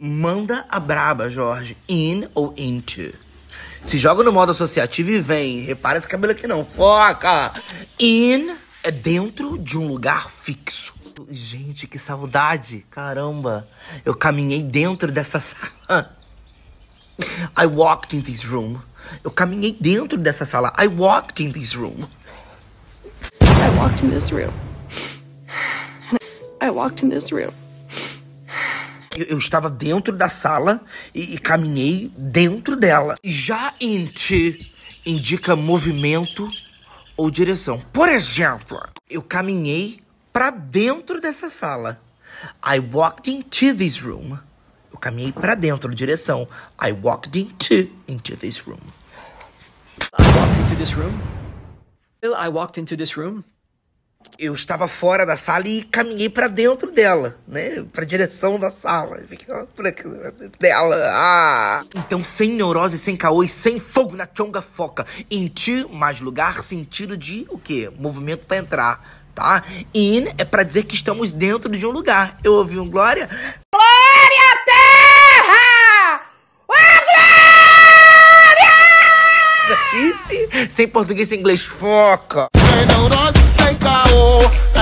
Manda a braba, Jorge. In ou into? Se joga no modo associativo e vem. Repara esse cabelo aqui não. Foca! In é dentro de um lugar fixo. Gente, que saudade. Caramba. Eu caminhei dentro dessa sala. I walked in this room. Eu caminhei dentro dessa sala. I walked in this room. I walked in this room. I walked in this room. Eu, eu estava dentro da sala e, e caminhei dentro dela. Já into indica movimento ou direção. Por exemplo, eu caminhei para dentro dessa sala. I walked into this room. Eu caminhei para dentro, direção. I walked into into this room. I walked into this room. I walked into this room. Eu estava fora da sala e caminhei para dentro dela, né? Para direção da sala. Pra dela. Ah. Então, sem neurose, sem caô e sem fogo na chonga foca. Into mais lugar, sentido de o quê? Movimento para entrar, tá? In é para dizer que estamos dentro de um lugar. Eu ouvi um glória? Glória à terra! A glória! Já disse? Sem português, sem inglês, foca. Sem neurose, sem caô.